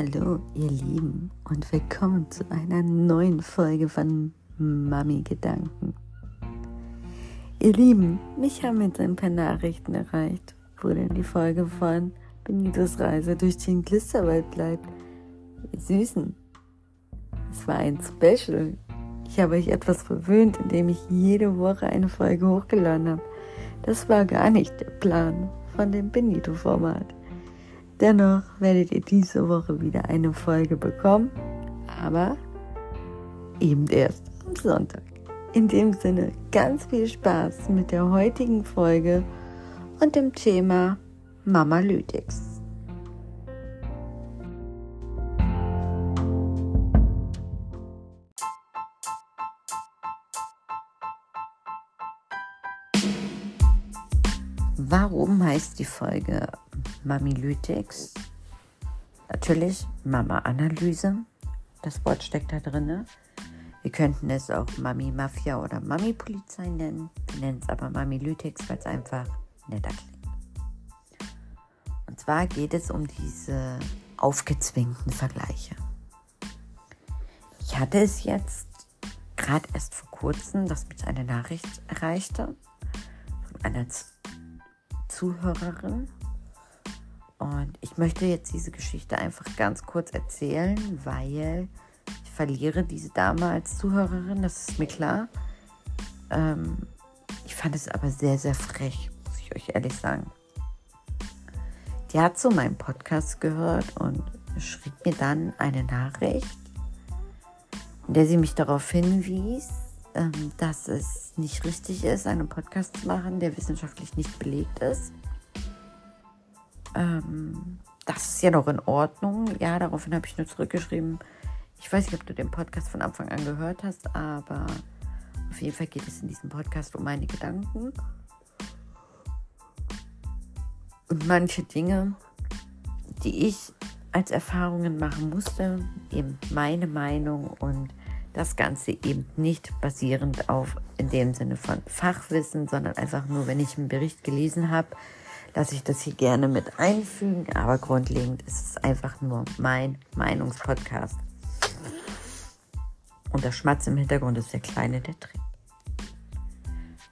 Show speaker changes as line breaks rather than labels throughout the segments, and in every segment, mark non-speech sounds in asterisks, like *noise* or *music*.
Hallo, ihr Lieben, und willkommen zu einer neuen Folge von Mami Gedanken. Ihr Lieben, mich haben jetzt ein paar Nachrichten erreicht, wo denn die Folge von Benitos Reise durch den Glisterwald bleibt. Süßen, es war ein Special. Ich habe euch etwas verwöhnt, indem ich jede Woche eine Folge hochgeladen habe. Das war gar nicht der Plan von dem Benito-Format. Dennoch werdet ihr diese Woche wieder eine Folge bekommen, aber eben erst am Sonntag. In dem Sinne ganz viel Spaß mit der heutigen Folge und dem Thema Mama Lytics. Warum heißt die Folge Mamilytics. Natürlich Mama-Analyse. Das Wort steckt da drin. Wir könnten es auch Mami-Mafia oder Mami-Polizei nennen. Wir nennen es aber Mamilytics, weil es einfach netter klingt. Und zwar geht es um diese aufgezwingten Vergleiche. Ich hatte es jetzt gerade erst vor kurzem, dass mich eine Nachricht erreichte von einer Zuhörerin, und ich möchte jetzt diese Geschichte einfach ganz kurz erzählen, weil ich verliere diese Dame als Zuhörerin, das ist mir klar. Ähm, ich fand es aber sehr, sehr frech, muss ich euch ehrlich sagen. Die hat zu meinem Podcast gehört und schrieb mir dann eine Nachricht, in der sie mich darauf hinwies, ähm, dass es nicht richtig ist, einen Podcast zu machen, der wissenschaftlich nicht belegt ist. Ähm, das ist ja noch in Ordnung. Ja, daraufhin habe ich nur zurückgeschrieben. Ich weiß nicht, ob du den Podcast von Anfang an gehört hast, aber auf jeden Fall geht es in diesem Podcast um meine Gedanken. Und manche Dinge, die ich als Erfahrungen machen musste, eben meine Meinung und das Ganze eben nicht basierend auf in dem Sinne von Fachwissen, sondern einfach nur, wenn ich einen Bericht gelesen habe, lasse ich das hier gerne mit einfügen, aber grundlegend ist es einfach nur mein Meinungspodcast. Und der Schmatz im Hintergrund ist der Kleine, der trinkt.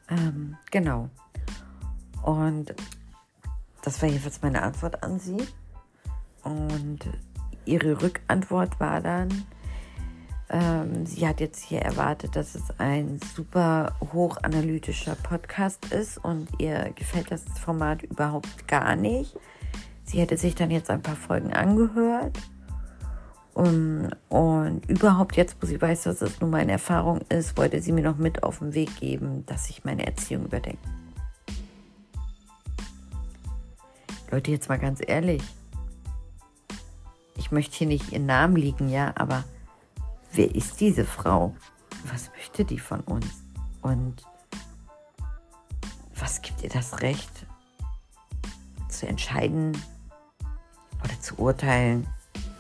Ähm, genau. Und das war jedenfalls meine Antwort an sie. Und ihre Rückantwort war dann, ähm, sie hat jetzt hier erwartet, dass es ein super hochanalytischer Podcast ist und ihr gefällt das Format überhaupt gar nicht. Sie hätte sich dann jetzt ein paar Folgen angehört. Um, und überhaupt jetzt, wo sie weiß, dass es nur meine Erfahrung ist, wollte sie mir noch mit auf den Weg geben, dass ich meine Erziehung überdenke. Leute, jetzt mal ganz ehrlich. Ich möchte hier nicht ihren Namen liegen, ja, aber wer ist diese Frau? Was möchte die von uns? Und was gibt ihr das Recht zu entscheiden oder zu urteilen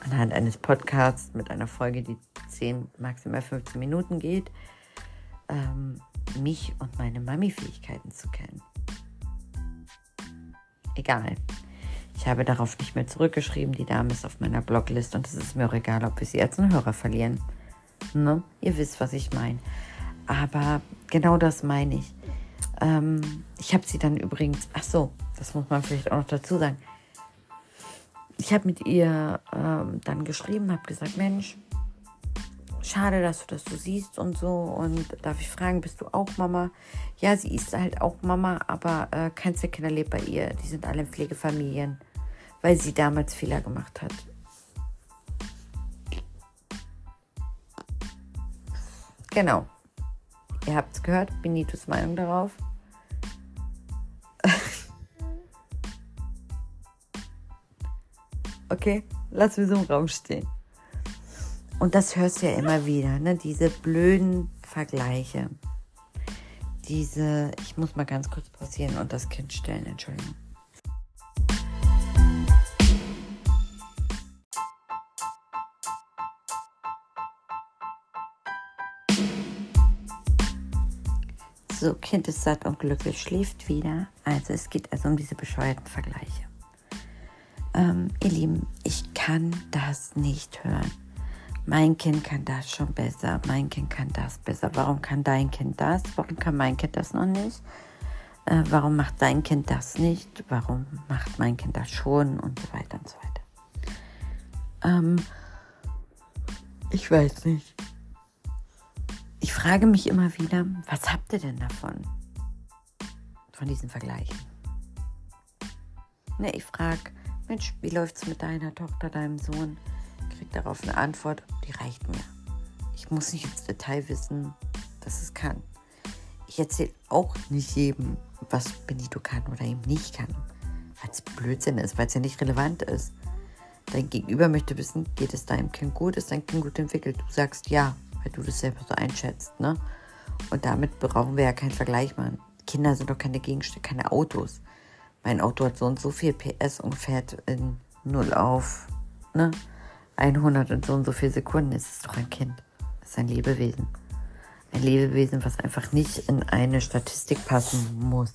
anhand eines Podcasts mit einer Folge, die 10, maximal 15 Minuten geht, ähm, mich und meine Mami-Fähigkeiten zu kennen? Egal. Ich habe darauf nicht mehr zurückgeschrieben. Die Dame ist auf meiner Blogliste und es ist mir auch egal, ob wir sie als einen Hörer verlieren. Ne? Ihr wisst, was ich meine. Aber genau das meine ich. Ähm, ich habe sie dann übrigens, ach so, das muss man vielleicht auch noch dazu sagen. Ich habe mit ihr ähm, dann geschrieben, habe gesagt, Mensch, schade, dass du das so siehst und so. Und darf ich fragen, bist du auch Mama? Ja, sie ist halt auch Mama, aber äh, keins der lebt bei ihr. Die sind alle in Pflegefamilien, weil sie damals Fehler gemacht hat. Genau. Ihr habt es gehört, Benitos Meinung darauf. *laughs* okay, lass wir so im Raum stehen. Und das hörst du ja immer wieder, ne? diese blöden Vergleiche. Diese, ich muss mal ganz kurz pausieren und das Kind stellen, Entschuldigung. So, Kind ist satt und glücklich, schläft wieder. Also es geht also um diese bescheuerten Vergleiche. ähm, ihr Lieben, ich kann das nicht hören. Mein Kind kann das schon besser, mein Kind kann das besser. Warum kann dein Kind das? Warum kann mein Kind das noch nicht? Äh, warum macht dein Kind das nicht? Warum macht mein Kind das schon? Und so weiter und so weiter. Ähm, ich weiß nicht. Ich frage mich immer wieder, was habt ihr denn davon? Von diesen Vergleichen. Ne, ich frage, Mensch, wie läuft's mit deiner Tochter, deinem Sohn? Krieg darauf eine Antwort, die reicht mir. Ich muss nicht ins Detail wissen, dass es kann. Ich erzähle auch nicht jedem, was Benito kann oder eben nicht kann. Weil es Blödsinn ist, weil es ja nicht relevant ist. Dein Gegenüber möchte wissen, geht es deinem Kind gut, ist dein Kind gut entwickelt? Du sagst ja, weil du das selber so einschätzt. Ne? Und damit brauchen wir ja keinen Vergleich machen. Kinder sind doch keine Gegenstände, keine Autos. Mein Auto hat so und so viel PS und fährt in 0 auf ne? 100 und so und so viele Sekunden. Es ist doch ein Kind. Es ist ein Lebewesen. Ein Lebewesen, was einfach nicht in eine Statistik passen muss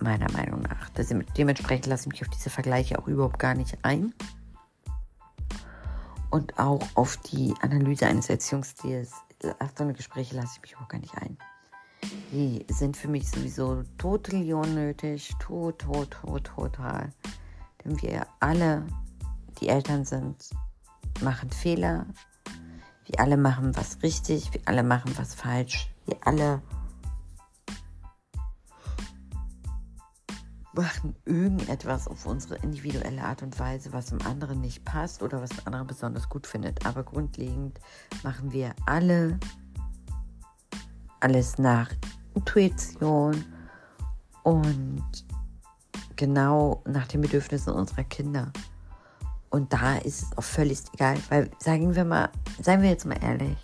meiner Meinung nach. Dementsprechend lasse ich mich auf diese Vergleiche auch überhaupt gar nicht ein. Und auch auf die Analyse eines Erziehungsstils, auf so eine Gespräche lasse ich mich auch gar nicht ein. Die sind für mich sowieso total unnötig, tot, tot, tot, total. Denn wir alle, die Eltern sind, machen Fehler. Wir alle machen was richtig, wir alle machen was falsch. Wir alle machen irgendetwas auf unsere individuelle Art und Weise, was dem anderen nicht passt oder was der andere besonders gut findet. Aber grundlegend machen wir alle alles nach Intuition und genau nach den Bedürfnissen unserer Kinder. Und da ist es auch völlig egal, weil sagen wir mal, seien wir jetzt mal ehrlich.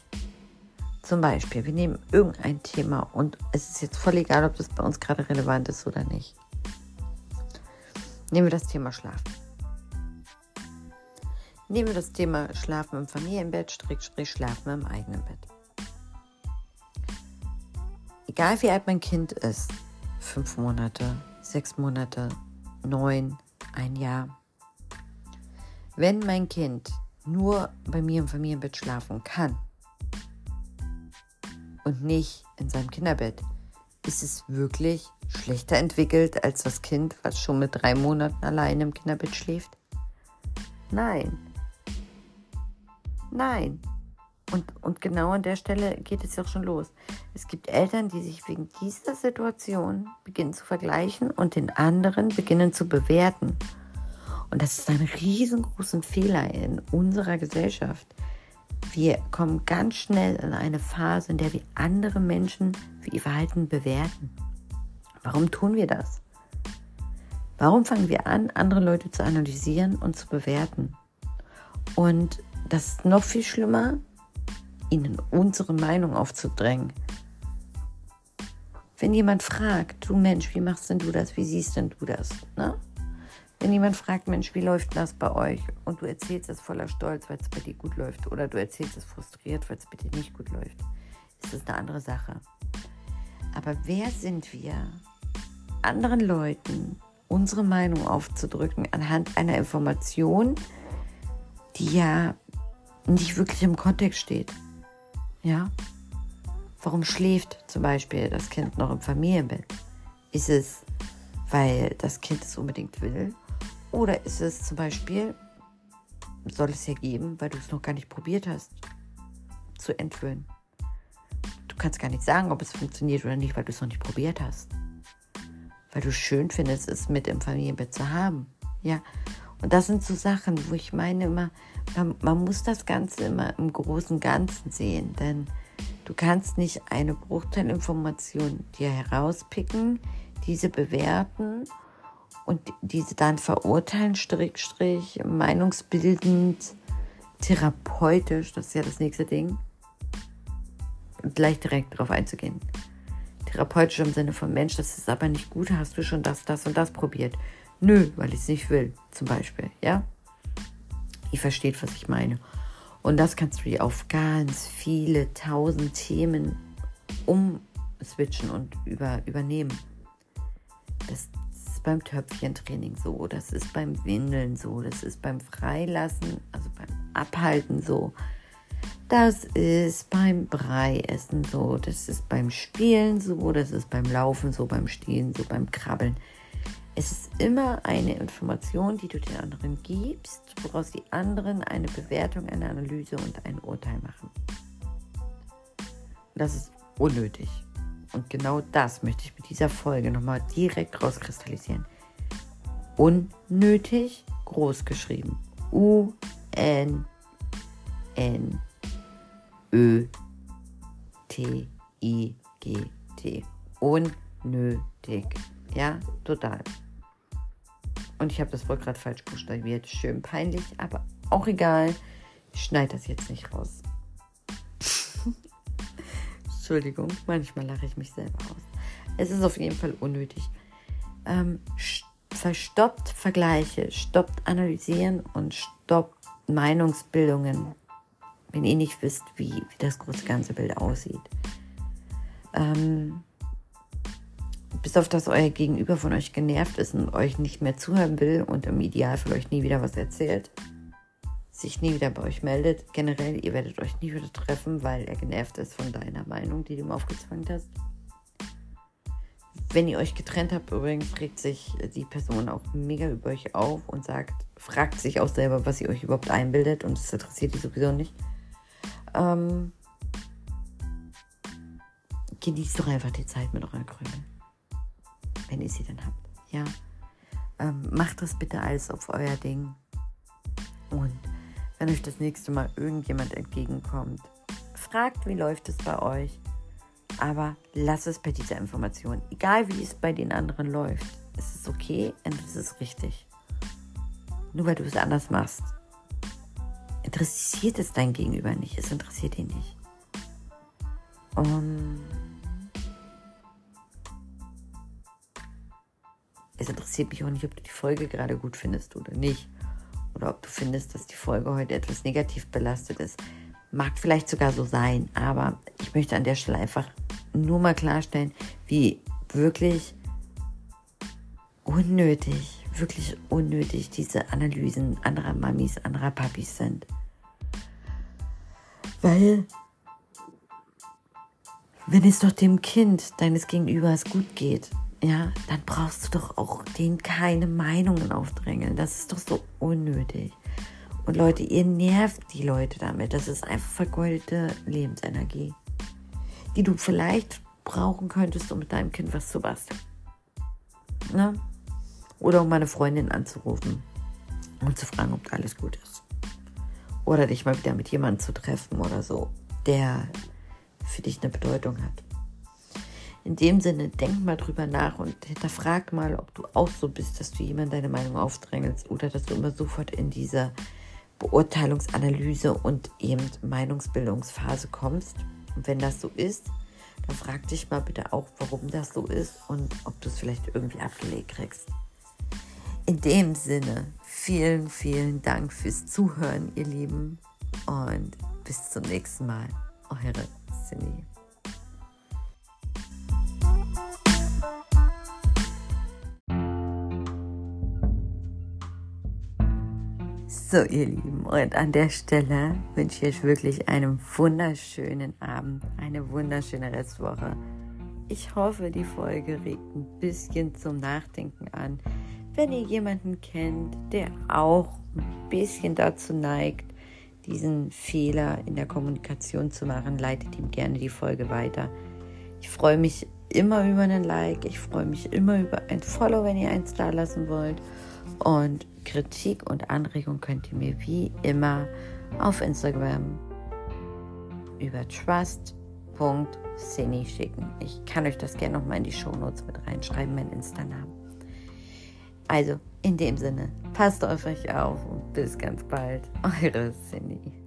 Zum Beispiel, wir nehmen irgendein Thema und es ist jetzt voll egal, ob das bei uns gerade relevant ist oder nicht. Nehmen wir das Thema Schlafen. Nehmen wir das Thema Schlafen im Familienbett, Strich, Strich, Schlafen im eigenen Bett. Egal wie alt mein Kind ist, fünf Monate, sechs Monate, neun, ein Jahr. Wenn mein Kind nur bei mir im Familienbett schlafen kann und nicht in seinem Kinderbett, ist es wirklich schlechter entwickelt als das Kind, was schon mit drei Monaten allein im Kinderbett schläft? Nein. Nein. Und, und genau an der Stelle geht es ja auch schon los. Es gibt Eltern, die sich wegen dieser Situation beginnen zu vergleichen und den anderen beginnen zu bewerten. Und das ist ein riesengroßer Fehler in unserer Gesellschaft. Wir kommen ganz schnell in eine Phase, in der wir andere Menschen für ihr Verhalten bewerten. Warum tun wir das? Warum fangen wir an, andere Leute zu analysieren und zu bewerten? Und das ist noch viel schlimmer, ihnen unsere Meinung aufzudrängen. Wenn jemand fragt, du Mensch, wie machst denn du das? Wie siehst denn du das? Ne? Wenn jemand fragt, Mensch, wie läuft das bei euch? Und du erzählst es voller Stolz, weil es bei dir gut läuft. Oder du erzählst es frustriert, weil es bei dir nicht gut läuft. Ist das eine andere Sache. Aber wer sind wir, anderen Leuten unsere Meinung aufzudrücken anhand einer Information, die ja nicht wirklich im Kontext steht. Ja? Warum schläft zum Beispiel das Kind noch im Familienbett? Ist es, weil das Kind es unbedingt will? Oder ist es zum Beispiel, soll es ja geben, weil du es noch gar nicht probiert hast, zu entwöhnen? Du kannst gar nicht sagen, ob es funktioniert oder nicht, weil du es noch nicht probiert hast weil du schön findest, es mit im Familienbett zu haben. Ja, und das sind so Sachen, wo ich meine immer, man, man muss das Ganze immer im großen Ganzen sehen, denn du kannst nicht eine Bruchteilinformation dir herauspicken, diese bewerten und diese dann verurteilen, Strich, Strich, meinungsbildend, therapeutisch, das ist ja das nächste Ding, gleich direkt darauf einzugehen therapeutisch im Sinne von Mensch, das ist aber nicht gut, hast du schon das, das und das probiert? Nö, weil ich es nicht will, zum Beispiel, ja? Ihr versteht, was ich meine. Und das kannst du dir auf ganz viele tausend Themen umswitchen und über, übernehmen. Das beim Töpfchentraining so, das ist beim Windeln so, das ist beim Freilassen, also beim Abhalten so. Das ist beim Breiessen so, das ist beim Spielen so, das ist beim Laufen so, beim Stehen so, beim Krabbeln. Es ist immer eine Information, die du den anderen gibst, woraus die anderen eine Bewertung, eine Analyse und ein Urteil machen. Das ist unnötig. Und genau das möchte ich mit dieser Folge nochmal direkt rauskristallisieren. Unnötig groß geschrieben. U-N-N Ö-T-I-G-T. Unnötig. Ja, total. Und ich habe das Wort gerade falsch buchstabiert. Schön peinlich, aber auch egal. Ich schneide das jetzt nicht raus. Entschuldigung, manchmal lache ich mich selber aus. Es ist auf jeden Fall unnötig. Ähm, verstoppt Vergleiche, stoppt Analysieren und stoppt Meinungsbildungen wenn ihr nicht wisst, wie, wie das große ganze Bild aussieht. Ähm, bis auf das euer Gegenüber von euch genervt ist und euch nicht mehr zuhören will und im Idealfall euch nie wieder was erzählt, sich nie wieder bei euch meldet. Generell, ihr werdet euch nie wieder treffen, weil er genervt ist von deiner Meinung, die du ihm aufgezwungen hast. Wenn ihr euch getrennt habt, übrigens regt sich die Person auch mega über euch auf und sagt, fragt sich auch selber, was ihr euch überhaupt einbildet und es interessiert die sowieso nicht. Ähm, genießt doch einfach die Zeit mit euren Krümeln. Wenn ihr sie dann habt. Ja. Ähm, macht das bitte alles auf euer Ding. Und wenn euch das nächste Mal irgendjemand entgegenkommt, fragt, wie läuft es bei euch. Aber lasst es bei dieser Information. Egal wie es bei den anderen läuft. Es ist okay und es ist richtig. Nur weil du es anders machst, interessiert es dein Gegenüber nicht. Es interessiert ihn nicht. Und es interessiert mich auch nicht, ob du die Folge gerade gut findest oder nicht. Oder ob du findest, dass die Folge heute etwas negativ belastet ist. Mag vielleicht sogar so sein, aber ich möchte an der Stelle einfach nur mal klarstellen, wie wirklich unnötig, wirklich unnötig diese Analysen anderer Mamis, anderer Papis sind. Weil, wenn es doch dem Kind deines Gegenübers gut geht, ja, dann brauchst du doch auch denen keine Meinungen aufdrängeln. Das ist doch so unnötig. Und Leute, ihr nervt die Leute damit. Das ist einfach vergeudete Lebensenergie, die du vielleicht brauchen könntest, um mit deinem Kind was zu basteln. Ne? Oder um meine Freundin anzurufen und zu fragen, ob alles gut ist. Oder dich mal wieder mit jemandem zu treffen oder so, der für dich eine Bedeutung hat. In dem Sinne, denk mal drüber nach und hinterfrag mal, ob du auch so bist, dass du jemand deine Meinung aufdrängelst oder dass du immer sofort in diese Beurteilungsanalyse und eben Meinungsbildungsphase kommst. Und wenn das so ist, dann frag dich mal bitte auch, warum das so ist und ob du es vielleicht irgendwie abgelegt kriegst. In dem Sinne, vielen, vielen Dank fürs Zuhören, ihr Lieben. Und bis zum nächsten Mal. Eure Cindy. So, ihr Lieben, und an der Stelle wünsche ich euch wirklich einen wunderschönen Abend, eine wunderschöne Restwoche. Ich hoffe, die Folge regt ein bisschen zum Nachdenken an wenn ihr jemanden kennt, der auch ein bisschen dazu neigt, diesen Fehler in der Kommunikation zu machen, leitet ihm gerne die Folge weiter. Ich freue mich immer über einen Like, ich freue mich immer über ein Follow, wenn ihr eins da lassen wollt. Und Kritik und Anregung könnt ihr mir wie immer auf Instagram über trust.cine schicken. Ich kann euch das gerne nochmal in die Shownotes mit reinschreiben, mein Insta-Namen. Also, in dem Sinne, passt auf euch auf und bis ganz bald. Eure Cindy.